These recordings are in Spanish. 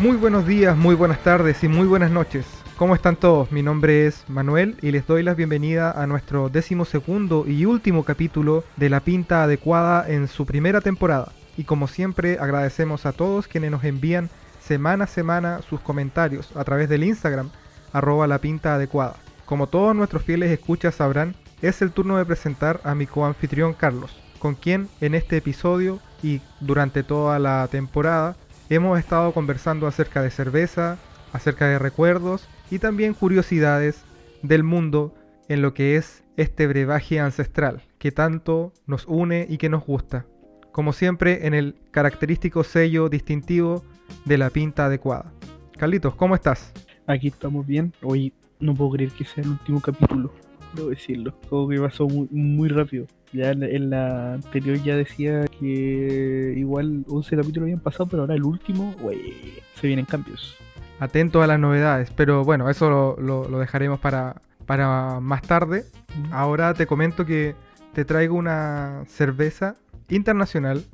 Muy buenos días, muy buenas tardes y muy buenas noches. ¿Cómo están todos? Mi nombre es Manuel y les doy la bienvenida a nuestro décimo segundo y último capítulo de La Pinta Adecuada en su primera temporada. Y como siempre agradecemos a todos quienes nos envían semana a semana sus comentarios a través del Instagram arroba la pinta adecuada. Como todos nuestros fieles escuchas sabrán, es el turno de presentar a mi coanfitrión Carlos, con quien en este episodio y durante toda la temporada hemos estado conversando acerca de cerveza, acerca de recuerdos y también curiosidades del mundo en lo que es este brebaje ancestral que tanto nos une y que nos gusta. Como siempre en el característico sello distintivo de la pinta adecuada. Carlitos, ¿cómo estás? Aquí estamos bien. Hoy no puedo creer que sea el último capítulo, debo decirlo. Como que pasó muy, muy rápido. Ya en la, en la anterior ya decía que igual 11 capítulos habían pasado, pero ahora el último, wey, se vienen cambios. Atento a las novedades, pero bueno, eso lo, lo- lo dejaremos para, para más tarde. Ahora te comento que te traigo una cerveza internacional,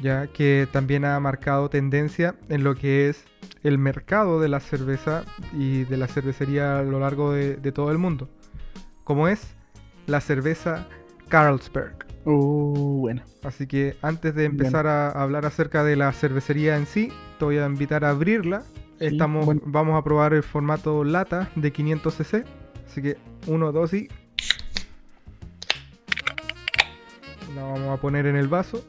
ya que también ha marcado tendencia en lo que es el mercado de la cerveza y de la cervecería a lo largo de, de todo el mundo, como es la cerveza Carlsberg. Oh, bueno. Así que antes de empezar a hablar acerca de la cervecería en sí, te voy a invitar a abrirla. Sí, Estamos, bueno. Vamos a probar el formato lata de 500 cc. Así que 1, 2 y... La vamos a poner en el vaso.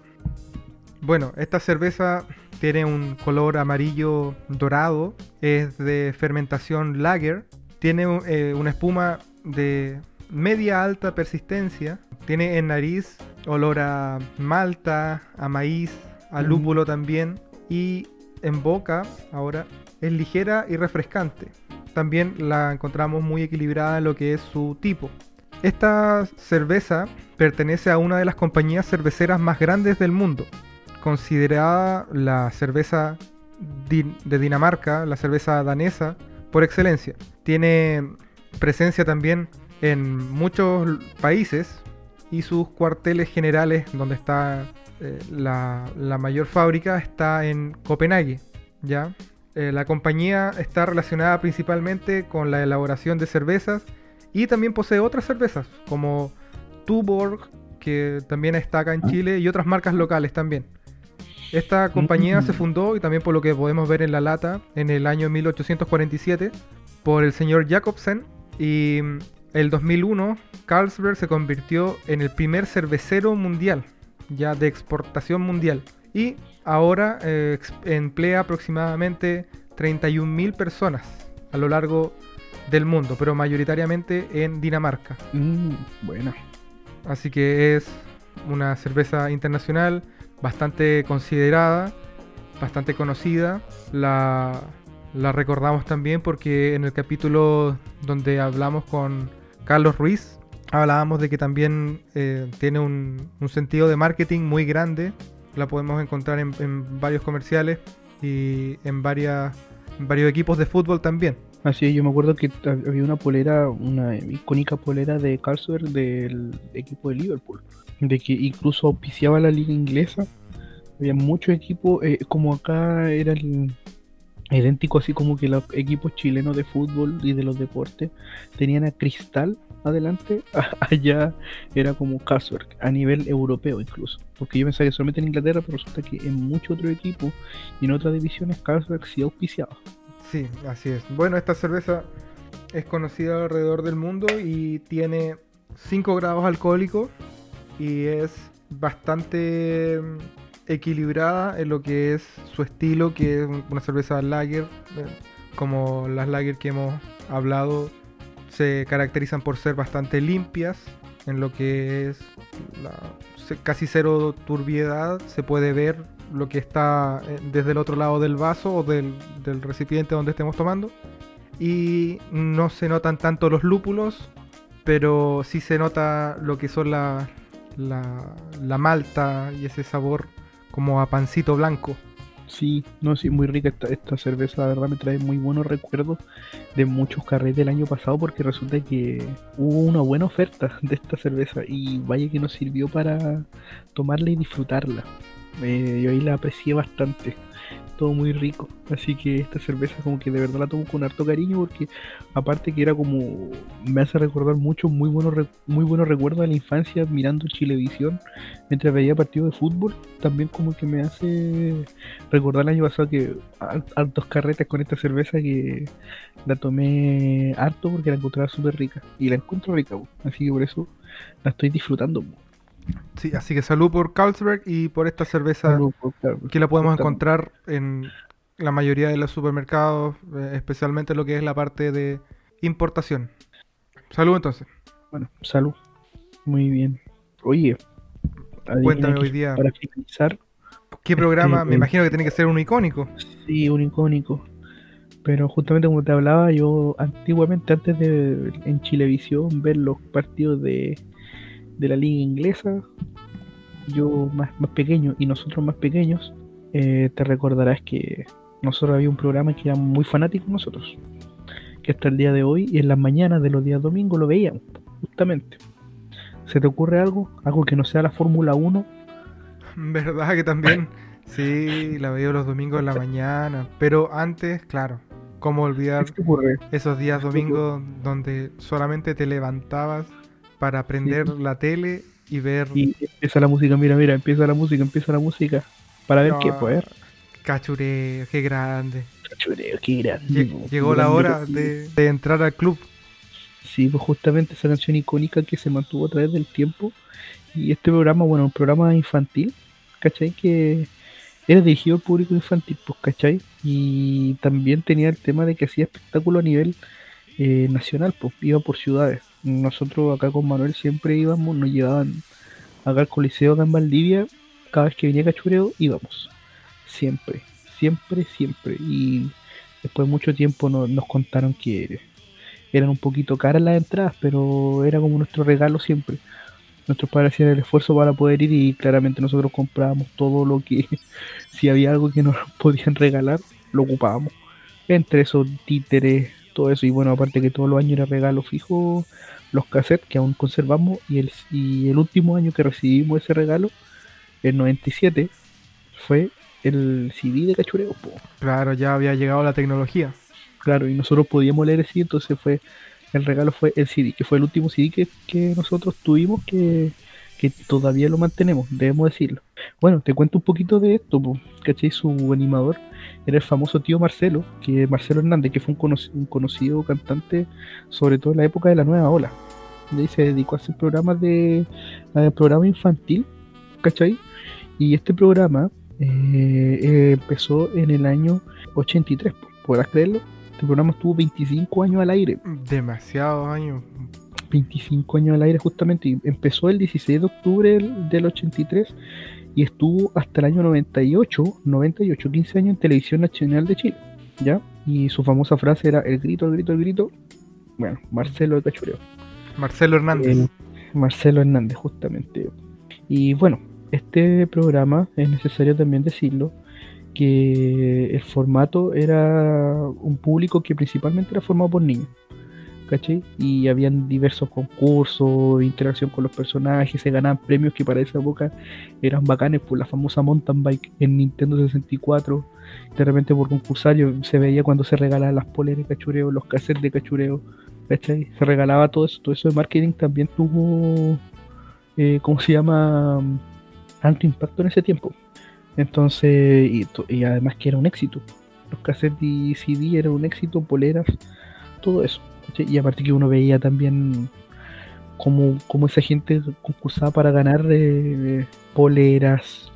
Bueno, esta cerveza tiene un color amarillo dorado. Es de fermentación lager. Tiene eh, una espuma de media alta persistencia. Tiene en nariz olor a malta, a maíz, a Mm. lúpulo también. Y en boca ahora es ligera y refrescante. También la encontramos muy equilibrada en lo que es su tipo. Esta cerveza pertenece a una de las compañías cerveceras más grandes del mundo, considerada la cerveza de Dinamarca, la cerveza danesa por excelencia. Tiene presencia también en muchos países y sus cuarteles generales, donde está eh, la, la mayor fábrica, está en Copenhague. ¿ya? Eh, la compañía está relacionada principalmente con la elaboración de cervezas y también posee otras cervezas como Tuborg, que también está acá en Chile, y otras marcas locales también. Esta compañía Mm. se fundó, y también por lo que podemos ver en la lata, en el año 1847 por el señor Jacobsen y mm, el 2001 Carlsberg se convirtió en el primer cervecero mundial, ya de exportación mundial. Y ahora eh, emplea aproximadamente 31.000 personas a lo largo del mundo, pero mayoritariamente en Dinamarca. Mm, bueno. Así que es una cerveza internacional bastante considerada, bastante conocida. La, la recordamos también porque en el capítulo donde hablamos con Carlos Ruiz, hablábamos de que también eh, tiene un, sentido de marketing muy grande. La podemos encontrar en, varios comerciales y en, varias, varios equipos de fútbol también. Así yo me acuerdo que hab- había una polera, una icónica polera de Carlsberg del equipo de Liverpool, de que incluso auspiciaba la liga inglesa. Había muchos equipos, eh, como acá era el idéntico, así como que los equipos chilenos de fútbol y de los deportes tenían a Cristal adelante, allá era como Carlsberg, a nivel europeo incluso. Porque yo pensaba que solamente en Inglaterra, pero resulta que en muchos otros equipos y en otras divisiones Carlsberg sí auspiciaba. Sí, así es. Bueno, esta cerveza es conocida alrededor del mundo y tiene 5 grados alcohólicos y es bastante equilibrada en lo que es su estilo, que es una cerveza lager, eh, como las lager que hemos hablado, se caracterizan por ser bastante limpias en lo que es la- casi cero turbiedad, se puede ver lo que está eh, desde el otro lado del vaso o del, recipiente donde estemos tomando. Y no se notan tanto los lúpulos, pero sí se nota lo que son la malta y ese sabor como a pancito blanco. Sí, no, sí, muy rica esta, esta cerveza, la verdad me trae muy buenos recuerdos de muchos carretes del año pasado porque resulta que hubo una buena oferta de esta cerveza y vaya que nos sirvió para tomarla y disfrutarla. Eh, yo ahí la aprecié bastante. Todo muy rico. Así que esta cerveza como que de verdad la tomo con harto cariño porque aparte que era como me hace recordar mucho muy buenos muy buenos recuerdos de la infancia mirando Chilevisión mientras veía partidos de fútbol. También como que me hace recordar el año pasado que hartos carretes con esta cerveza que la tomé harto porque la encontraba súper rica y la encuentro rica, así que por eso la estoy disfrutando. Sí, así que salud por Carlsberg y por esta cerveza que la podemos encontrar en la mayoría de los supermercados, eh, especialmente lo que es la parte de importación. Salud entonces. Bueno, salud. Muy bien. Oye, cuéntame hoy día. Para finalizar. ¿Qué programa? Me imagino que tiene que ser un icónico. Sí, un icónico. Pero justamente como te hablaba, yo antiguamente, antes de en Chilevisión ver los partidos de de la liga inglesa, yo más, más pequeño y nosotros más pequeños, eh, te recordarás que nosotros había un programa que era muy fanático nosotros, que hasta el día de hoy y en las mañanas de los días domingos lo veíamos, justamente. ¿Se te ocurre algo? ¿Algo que no sea la Fórmula 1? ¿Verdad que también? sí, la veía los domingos en la mañana, pero antes, claro, ¿cómo olvidar esos días domingos donde solamente te levantabas para prender la tele y ver. Y empieza la música, mira, mira, empieza la música, empieza la música. Para ver qué, pues. Cachureo, qué grande. Cachureo, qué grande. Llegó la hora de, entrar al club. Sí, pues justamente esa canción icónica que se mantuvo a través del tiempo. Y este programa, bueno, un programa infantil, ¿cachai? Que era dirigido al público infantil, pues, ¿cachai? Y también tenía el tema de que hacía espectáculo a nivel eh, nacional, pues, iba por ciudades nosotros acá con Manuel siempre íbamos, nos llevaban acá al Coliseo acá en Valdivia, cada vez que venía Cachureo íbamos, siempre, siempre, siempre. Y después de mucho tiempo nos contaron que eran un poquito caras las entradas, pero era como nuestro regalo siempre. Nuestros padres hacían el esfuerzo para poder ir y claramente nosotros comprábamos todo lo que, si había algo que nos podían regalar, lo ocupábamos. Entre esos títeres, todo eso. Y bueno, aparte que todos los años era regalo fijo los cassettes que aún conservamos. Y el, y el último año que recibimos ese regalo, el 97, fue el CD de Cachureo. Claro, ya había llegado la tecnología. Claro, y nosotros podíamos leer el CD, entonces fue el regalo fue el CD, que fue el último CD que, que nosotros tuvimos que que todavía lo mantenemos, debemos decirlo. Bueno, te cuento un poquito de esto, ¿cachai? Su animador era el famoso tío Marcelo, que Marcelo Hernández, que fue un, conocido cantante, sobre todo en la época de la nueva ola. Se dedicó a hacer programas de programa infantil, ¿cachai? Y este programa eh, empezó en el año 83, ¿podrás creerlo? Este programa estuvo 25 años al aire. Demasiados años. 25 años al aire justamente y empezó el 16 de octubre del 83 y estuvo hasta el año 98, 98, 15 años en Televisión Nacional de Chile, ¿ya? Y su famosa frase era el grito, el grito, el grito. Bueno, Marcelo de Cachureo. Marcelo Hernández. Marcelo Hernández, justamente. Y bueno, este programa es necesario también decirlo que el formato era un público que principalmente era formado por niños. ¿Cachai? Y habían diversos concursos, interacción con los personajes, se ganaban premios que para esa época eran bacanes por la famosa mountain bike en Nintendo 64. De repente por concursario se veía cuando se regalaban las poleras de cachureo, los cassettes de cachureo, ¿cachai? Se regalaba todo eso, todo eso de marketing también tuvo, eh, ¿cómo se llama? Alto impacto en ese tiempo. Entonces, y, y además que era un éxito. Los cassettes y CD eran un éxito, poleras, todo eso. Y aparte que uno veía también como, esa gente concursaba para ganar eh, poleras.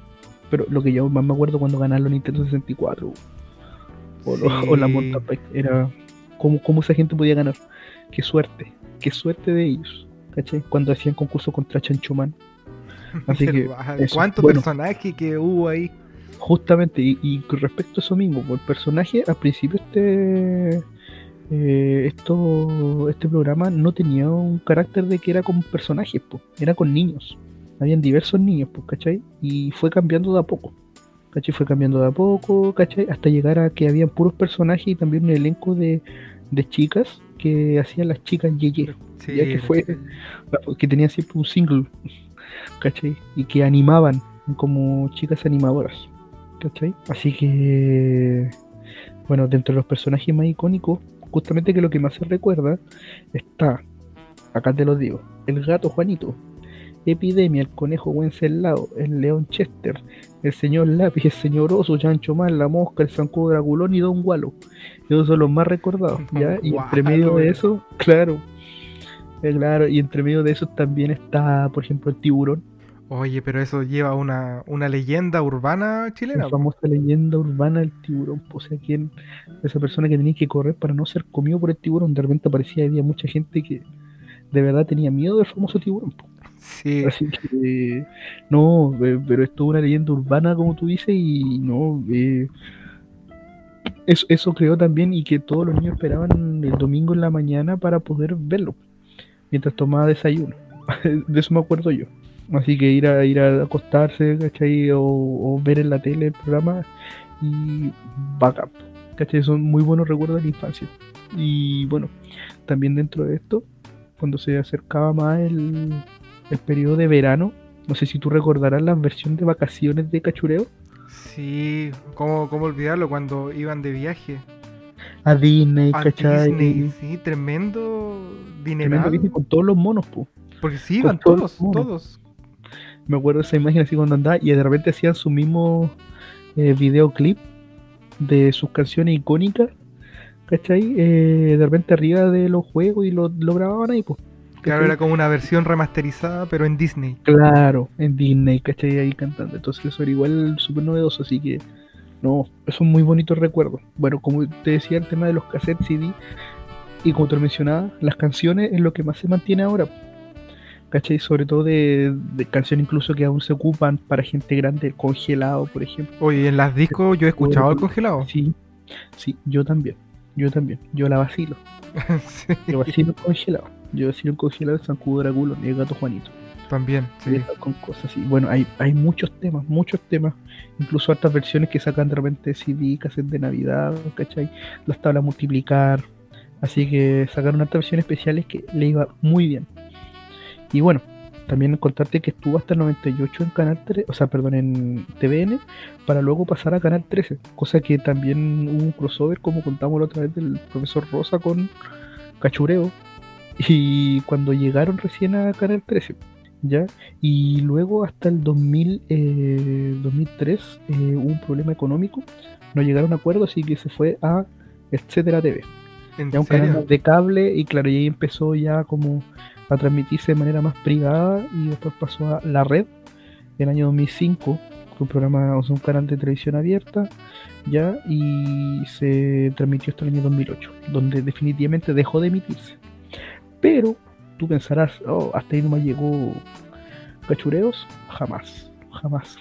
Pero lo que yo más me acuerdo cuando ganaron los Nintendo 64 o, la Mountain era como, como esa gente podía ganar. Qué suerte, qué suerte de ellos. Cuando hacían concurso contra Chanchuman. Así que. ¿Cuánto personaje que hubo ahí? Justamente, y, y, respecto a eso mismo, el personaje al principio este eh, esto, este programa no tenía un carácter de que era con personajes, pues, era con niños. Habían diversos niños, pues, ¿cachai? Y fue cambiando de a poco. ¿Cachai? Fue cambiando de a poco, ¿cachai? Hasta llegar a que habían puros personajes y también un elenco de, chicas que hacían las chicas Yeye. ya que fue, que tenían siempre un single, ¿cachai? Y que animaban como chicas animadoras. ¿Cachai? Así que, bueno, dentro de los personajes más icónicos, justamente que lo que más se recuerda está, acá te lo digo, el gato Juanito, Epidemia, el conejo Wenceslao, el león Chester, el señor Lápiz, el señor Oso, Chancho Mal, la mosca, el zancudo Draculón y Don Wallo. Esos son los más recordados, ¿ya? Y entre medio de eso, claro, eh, claro, y entre medio de eso también está, por ejemplo, el tiburón. Oye, pero eso lleva una, una leyenda urbana chilena. La famosa leyenda urbana del tiburón. O sea, ¿quién? Esa persona que tenía que correr para no ser comido por el tiburón. De repente aparecía, había mucha gente que de verdad tenía miedo del famoso tiburón. Sí. Así que, no, eh, pero es toda una leyenda urbana, como tú dices, y no. Eh, eso, eso creó también y que todos los niños esperaban el domingo en la mañana para poder verlo, mientras tomaba desayuno. De eso me acuerdo yo. Así que ir a ir a acostarse, ¿cachai? O, o ver en la tele el programa y backup. ¿Cachai? Son muy buenos recuerdos de la infancia. Y bueno, también dentro de esto, cuando se acercaba más el, el periodo de verano, no sé si tú recordarás la versión de vacaciones de Cachureo. Sí, ¿cómo, cómo olvidarlo cuando iban de viaje? A Disney, A ¿cachai? Disney, sí, tremendo Tremendo dineral. Disney con todos los monos, po. Porque sí, iban todos todos. Me acuerdo de esa imagen así cuando andaba y de repente hacían su mismo eh, videoclip de sus canciones icónicas, ¿cachai? Eh, de repente arriba de los juegos y lo, lo grababan ahí, pues. Claro, era como una versión remasterizada, pero en Disney. Claro, en Disney, ¿cachai? Ahí cantando. Entonces eso era igual súper novedoso, así que no, son muy bonitos recuerdos. Bueno, como te decía, el tema de los cassettes CD y como te lo mencionaba, las canciones es lo que más se mantiene ahora. ¿Cachai? Sobre todo de, de canciones incluso que aún se ocupan para gente grande, el congelado, por ejemplo. Oye, en las discos yo he escuchado el congelado. Sí, sí, yo también. Yo también. Yo la vacilo. Sí, Yo vacilo el congelado. Yo vacilo el congelado el zancudo Draculo y el gato Juanito. también, sí. con cosas así. Bueno, hay, hay muchos temas, muchos temas. Incluso hartas versiones que sacan de repente CD, cassette de Navidad, ¿cachai? Las tablas multiplicar. Así que sacaron hartas versiones especiales que le iba muy bien. Y bueno, también contarte que estuvo hasta el 98 en Canal 3, o sea, perdón, en TVN, para luego pasar a Canal 13. Cosa que también hubo un crossover, como contamos la otra vez, del profesor Rosa con Cachureo. Y cuando llegaron recién a Canal 13, ¿ya? Y luego hasta el 2000, eh, 2003 eh, hubo un problema económico, no llegaron a acuerdo, así que se fue a Etcétera TV ¿En ya un serio? canal de cable y claro, y ahí empezó ya como a transmitirse de manera más privada y después pasó a la red en el año 2005 con un programa, o sea, un canal de televisión abierta ya y se transmitió hasta el año 2008 donde definitivamente dejó de emitirse. Pero tú pensarás oh, hasta ahí nomás llegó cachureos jamás jamás.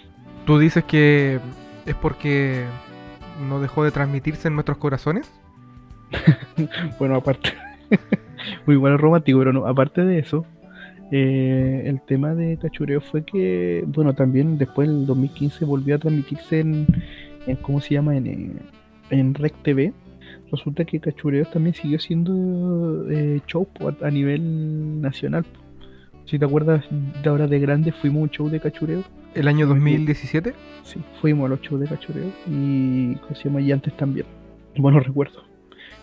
¿Tú dices que es porque no dejó de transmitirse en nuestros corazones? Bueno, aparte, muy bueno romántico, pero no, aparte de eso, eh, el tema de Cachureo fue que, bueno, también después en el 2015 volvió a transmitirse en, en ¿cómo se llama? En, eh, en Rec TV. Resulta que Cachureo también siguió siendo eh, show a, a nivel nacional. Si te acuerdas, de ahora de grande fuimos a un show de Cachureo. ¿El año Muy bien. 2017? Sí, fuimos a los shows de Cachureo y ¿cómo se llama? Y antes también. Buenos recuerdos.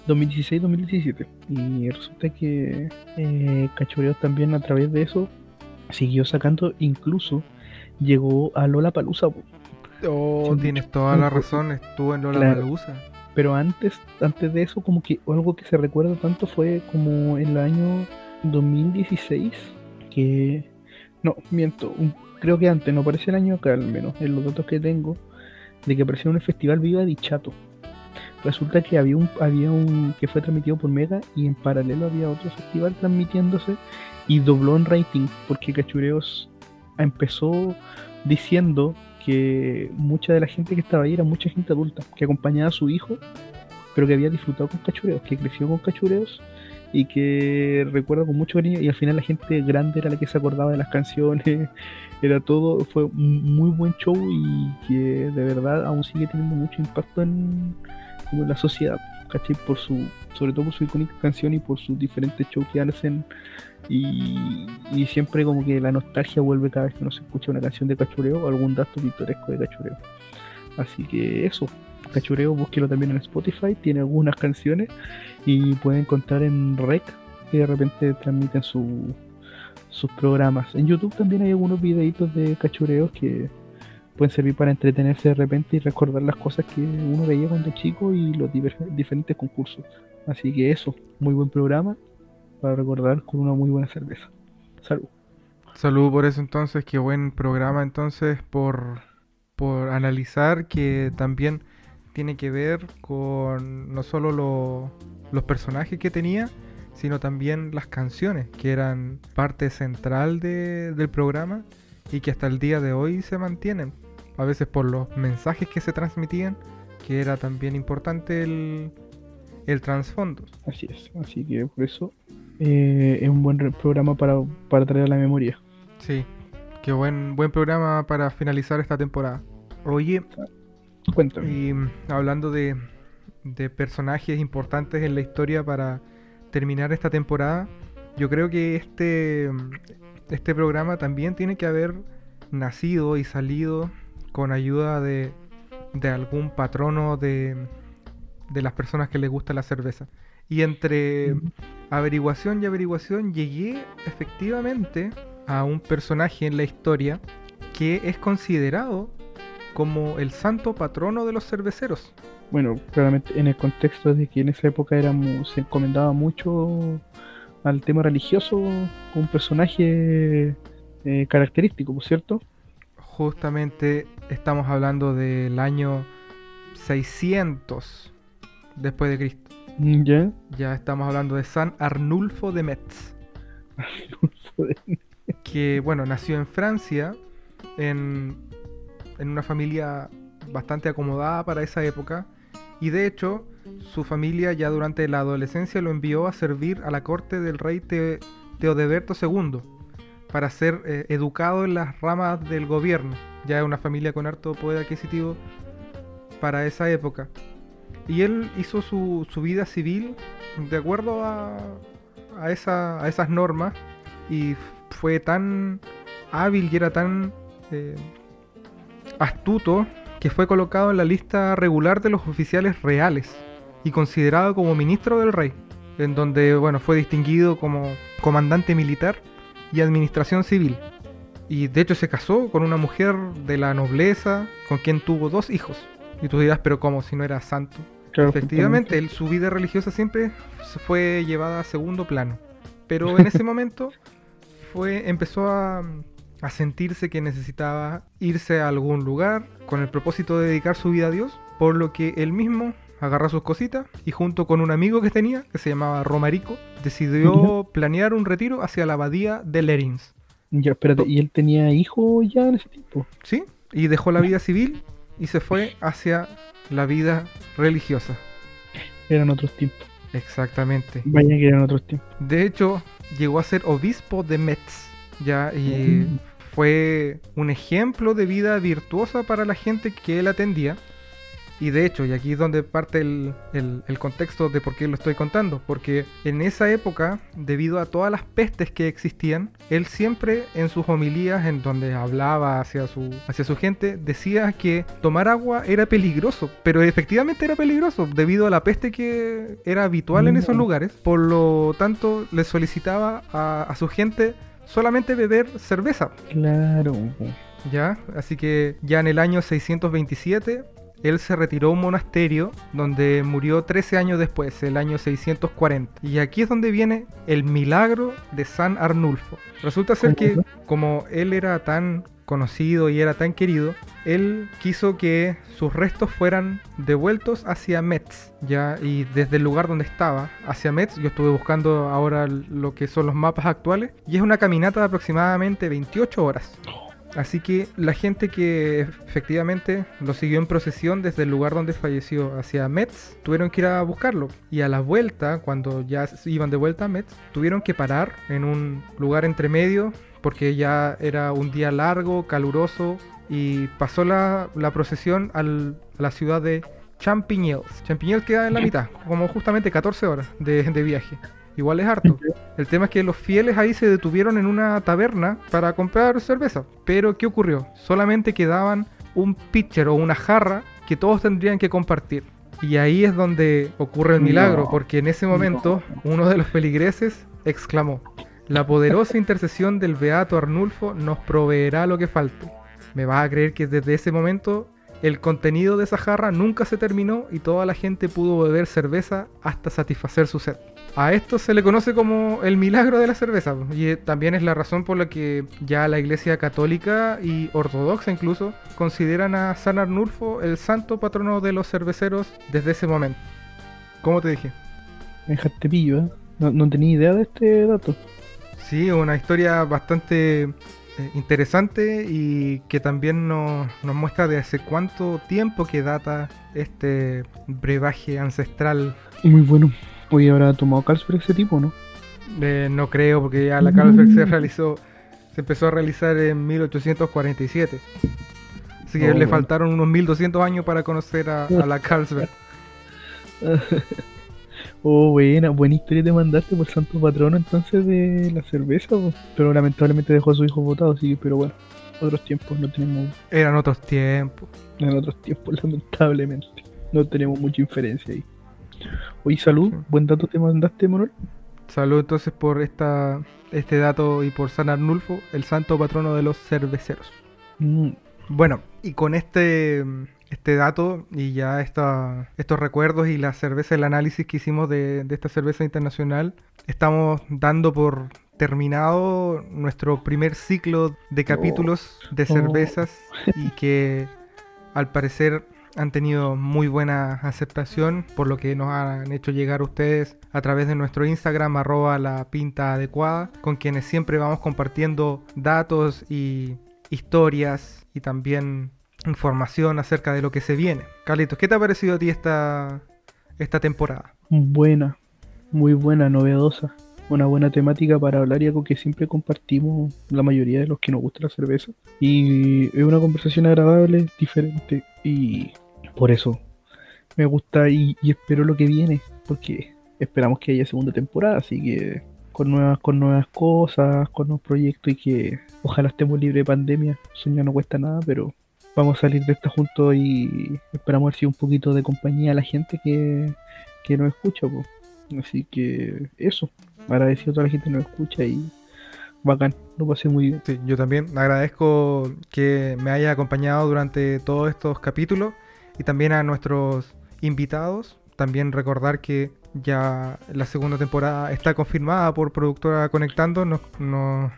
2016-2017. Y resulta que eh, también a través de eso siguió sacando, incluso llegó a Lola Palusa. Oh, Sí, tienes toda la razón, estuvo en Lola Claro. Palusa. Pero antes, antes de eso, como que algo que se recuerda tanto fue como en el año 2016, que... No, miento, un- creo que antes, no aparece el año acá al menos, en los datos que tengo, de que apareció en el Festival Viva Dichato. Resulta que había un, había un que fue transmitido por Mega y en paralelo había otro festival transmitiéndose y dobló en rating porque Cachureos empezó diciendo que mucha de la gente que estaba ahí era mucha gente adulta que acompañaba a su hijo pero que había disfrutado con cachureos, que creció con cachureos y que recuerda con mucho cariño y al final la gente grande era la que se acordaba de las canciones, era todo, fue un muy buen show y que de verdad aún sigue teniendo mucho impacto en, como en la sociedad, ¿cachai? Por su, sobre todo por su icónica canción y por sus diferentes shows que hacen y, y siempre como que la nostalgia vuelve cada vez que uno se escucha una canción de cachureo o algún dato pintoresco de cachureo. Así que eso, Cachureo, búsquelo también en Spotify, tiene algunas canciones y pueden encontrar en Rec, que de repente transmiten su, sus programas. En YouTube también hay algunos videitos de cachureos que pueden servir para entretenerse de repente y recordar las cosas que uno veía cuando chico y los diferentes concursos. Así que eso, muy buen programa para recordar con una muy buena cerveza. Salud. Salud por eso entonces, qué buen programa entonces por, por analizar que también tiene que ver con no solo los personajes que tenía, sino también las canciones, que eran parte central del programa y que hasta el día de hoy se mantienen. A veces por los mensajes que se transmitían, que era también importante el, el trasfondo. Así es, así que por eso eh, es un buen programa para, para traer a la memoria. Sí, qué buen, buen programa para finalizar esta temporada. Oye, Cuéntame. Y mm, hablando de, personajes importantes en la historia para terminar esta temporada, yo creo que este, este programa también tiene que haber nacido y salido con ayuda de, de algún patrono de, de las personas que les gusta la cerveza. Y entre averiguación y averiguación llegué efectivamente a un personaje en la historia que es considerado como el santo patrono de los cerveceros. Bueno, claramente en el contexto de que en esa época era se encomendaba mucho al tema religioso, un personaje eh, característico, ¿por cierto? Justamente estamos hablando del año 600 después de Cristo. ¿Ya? Ya estamos hablando de San Arnulfo de Metz. Arnulfo de Metz. Que, bueno, nació en Francia en en una familia bastante acomodada para esa época y de hecho su familia ya durante la adolescencia lo envió a servir a la corte del rey Teodeberto II para ser eh, educado en las ramas del gobierno. Ya es una familia con harto poder adquisitivo para esa época. Y él hizo su, vida civil de acuerdo a, esa, a esas normas y fue tan hábil y era tan eh, astuto que fue colocado en la lista regular de los oficiales reales y considerado como ministro del rey, en donde bueno, fue distinguido como comandante militar y administración civil. Y de hecho se casó con una mujer de la nobleza con quien tuvo dos hijos. Y tú dirás, pero ¿cómo si no era santo? Efectivamente, su vida religiosa siempre fue llevada a segundo plano. Pero en ese momento fue, empezó a, a sentirse que necesitaba irse a algún lugar con el propósito de dedicar su vida a Dios, por lo que él mismo agarró sus cositas y junto con un amigo que tenía, que se llamaba Romarico, decidió planear un retiro hacia la abadía de Lerins. Ya, espérate, ¿y él tenía hijo ya en ese tiempo? Sí, y dejó la vida civil y se fue hacia la vida religiosa. Eran otros tiempos. Exactamente. Vaya que eran otros tiempos. De hecho, llegó a ser obispo de Metz. Ya, y mm fue un ejemplo de vida virtuosa para la gente que él atendía. Y de hecho, y aquí es donde parte el, contexto de por qué lo estoy contando, porque en esa época, debido a todas las pestes que existían, él siempre en sus homilías, en donde hablaba hacia su, hacia su gente, decía que tomar agua era peligroso, pero efectivamente era peligroso, debido a la peste que era habitual en esos lugares. Por lo tanto, le solicitaba a, a su gente solamente beber cerveza. Claro. Ya, así que ya en el año 627 él se retiró a un monasterio donde murió 13 años después, el año 640. Y aquí es donde viene el milagro de San Arnulfo. Resulta ser que como él era tan conocido y era tan querido, él quiso que sus restos fueran devueltos hacia Metz, ya, y desde el lugar donde estaba, hacia Metz, yo estuve buscando ahora lo que son los mapas actuales, y es una caminata de aproximadamente 28 horas. Así que la gente que efectivamente lo siguió en procesión desde el lugar donde falleció hacia Metz, tuvieron que ir a buscarlo. Y a la vuelta, cuando ya iban de vuelta a Metz, tuvieron que parar en un lugar entre medio porque ya era un día largo, caluroso, y pasó la, procesión a la ciudad de Champignelles. Champignelles queda en la mitad, como justamente 14 horas de, de viaje. Igual es harto. El tema es que los fieles ahí se detuvieron en una taberna para comprar cerveza. Pero ¿qué ocurrió? Solamente quedaban un pitcher o una jarra que todos tendrían que compartir. Y ahí es donde ocurre el milagro, No, porque en ese momento uno de los feligreses exclamó, la poderosa intercesión del Beato Arnulfo nos proveerá lo que falte. Me vas a creer que desde ese momento el contenido de esa jarra nunca se terminó y toda la gente pudo beber cerveza hasta satisfacer su sed. A esto se le conoce como el milagro de la cerveza y eh, también es la razón por la que ya la iglesia católica y ortodoxa incluso consideran a San Arnulfo el santo patrono de los cerveceros desde ese momento. ¿Cómo te dije? Me dejaste pillo, ¿eh? No, no tenía idea de este dato. Sí, una historia bastante eh, interesante y que también nos, nos muestra de hace cuánto tiempo que data este brebaje ancestral. Muy bueno. Hoy habrá tomado Carlsberg ese tipo, ¿no? Eh, no creo, porque ya la Carlsberg se realizó, se empezó a realizar en 1847. Así que Oh, le bueno. faltaron unos 1200 años para conocer a, a la Carlsberg. Oh, buena, buena historia te mandaste por santo patrono entonces de la cerveza, po. pero lamentablemente dejó a su hijo votado, así que, pero bueno, otros tiempos no tenemos, Eran otros tiempos. en otros tiempos lamentablemente, no tenemos mucha inferencia ahí. Oye, salud, Sí. buen dato te mandaste, Manuel. Salud entonces por esta, este dato y por San Arnulfo, el santo patrono de los cerveceros. Mm, Bueno, y con este, este dato y ya esta, estos recuerdos y la cerveza, el análisis que hicimos de, de esta cerveza internacional, estamos dando por terminado nuestro primer ciclo de capítulos de Oh. cervezas y que al parecer han tenido muy buena aceptación por lo que nos han hecho llegar ustedes a través de nuestro Instagram arroba la pinta adecuada con quienes siempre vamos compartiendo datos y historias y también información acerca de lo que se viene. Carlitos, ¿qué te ha parecido a ti esta, esta temporada? buena, muy buena, novedosa, una buena temática para hablar y algo que siempre compartimos la mayoría de los que nos gusta la cerveza. Y es una conversación agradable, diferente y por eso me gusta y, y espero lo que viene, porque esperamos que haya segunda temporada, así que con nuevas, con nuevas cosas, con nuevos proyectos y que ojalá estemos libres de pandemia. Soñar no cuesta nada, pero vamos a salir de esta juntos y esperamos haber un poquito de compañía a la gente que, que nos escucha. Así que eso, agradecido a toda la gente que nos escucha y bacán, lo pasé muy bien. Sí, yo también agradezco que me haya acompañado durante todos estos capítulos y también a nuestros invitados. También recordar que ya la segunda temporada está confirmada por Productora Conectando. Nos, nos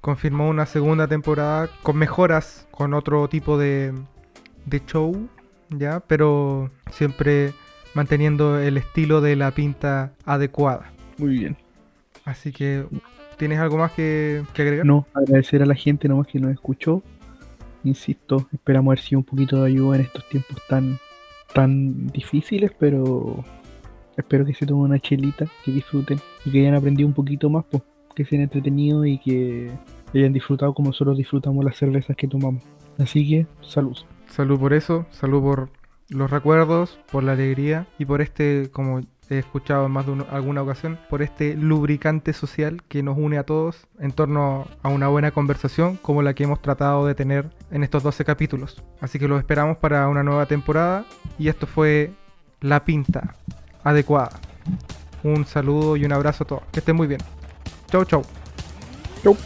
confirmó una segunda temporada con mejoras, con otro tipo de, de show, ¿ya? Pero siempre manteniendo el estilo de la pinta adecuada. Muy bien. Así que, ¿tienes algo más que, que agregar? No, agradecer a la gente nomás que nos escuchó. Insisto, esperamos haber sido un poquito de ayuda en estos tiempos tan, tan difíciles, pero espero que se tomen una chelita, que disfruten y que hayan aprendido un poquito más, pues, que se hayan entretenido y que hayan disfrutado como nosotros disfrutamos las cervezas que tomamos. Así que, salud. Salud por eso, salud por los recuerdos, por la alegría y por este, como he escuchado en más de una- alguna ocasión, por este lubricante social que nos une a todos en torno a una buena conversación como la que hemos tratado de tener en estos 12 capítulos. Así que los esperamos para una nueva temporada y esto fue La Pinta Adecuada. Un saludo y un abrazo a todos. Que estén muy bien. Chau, chau. Chau.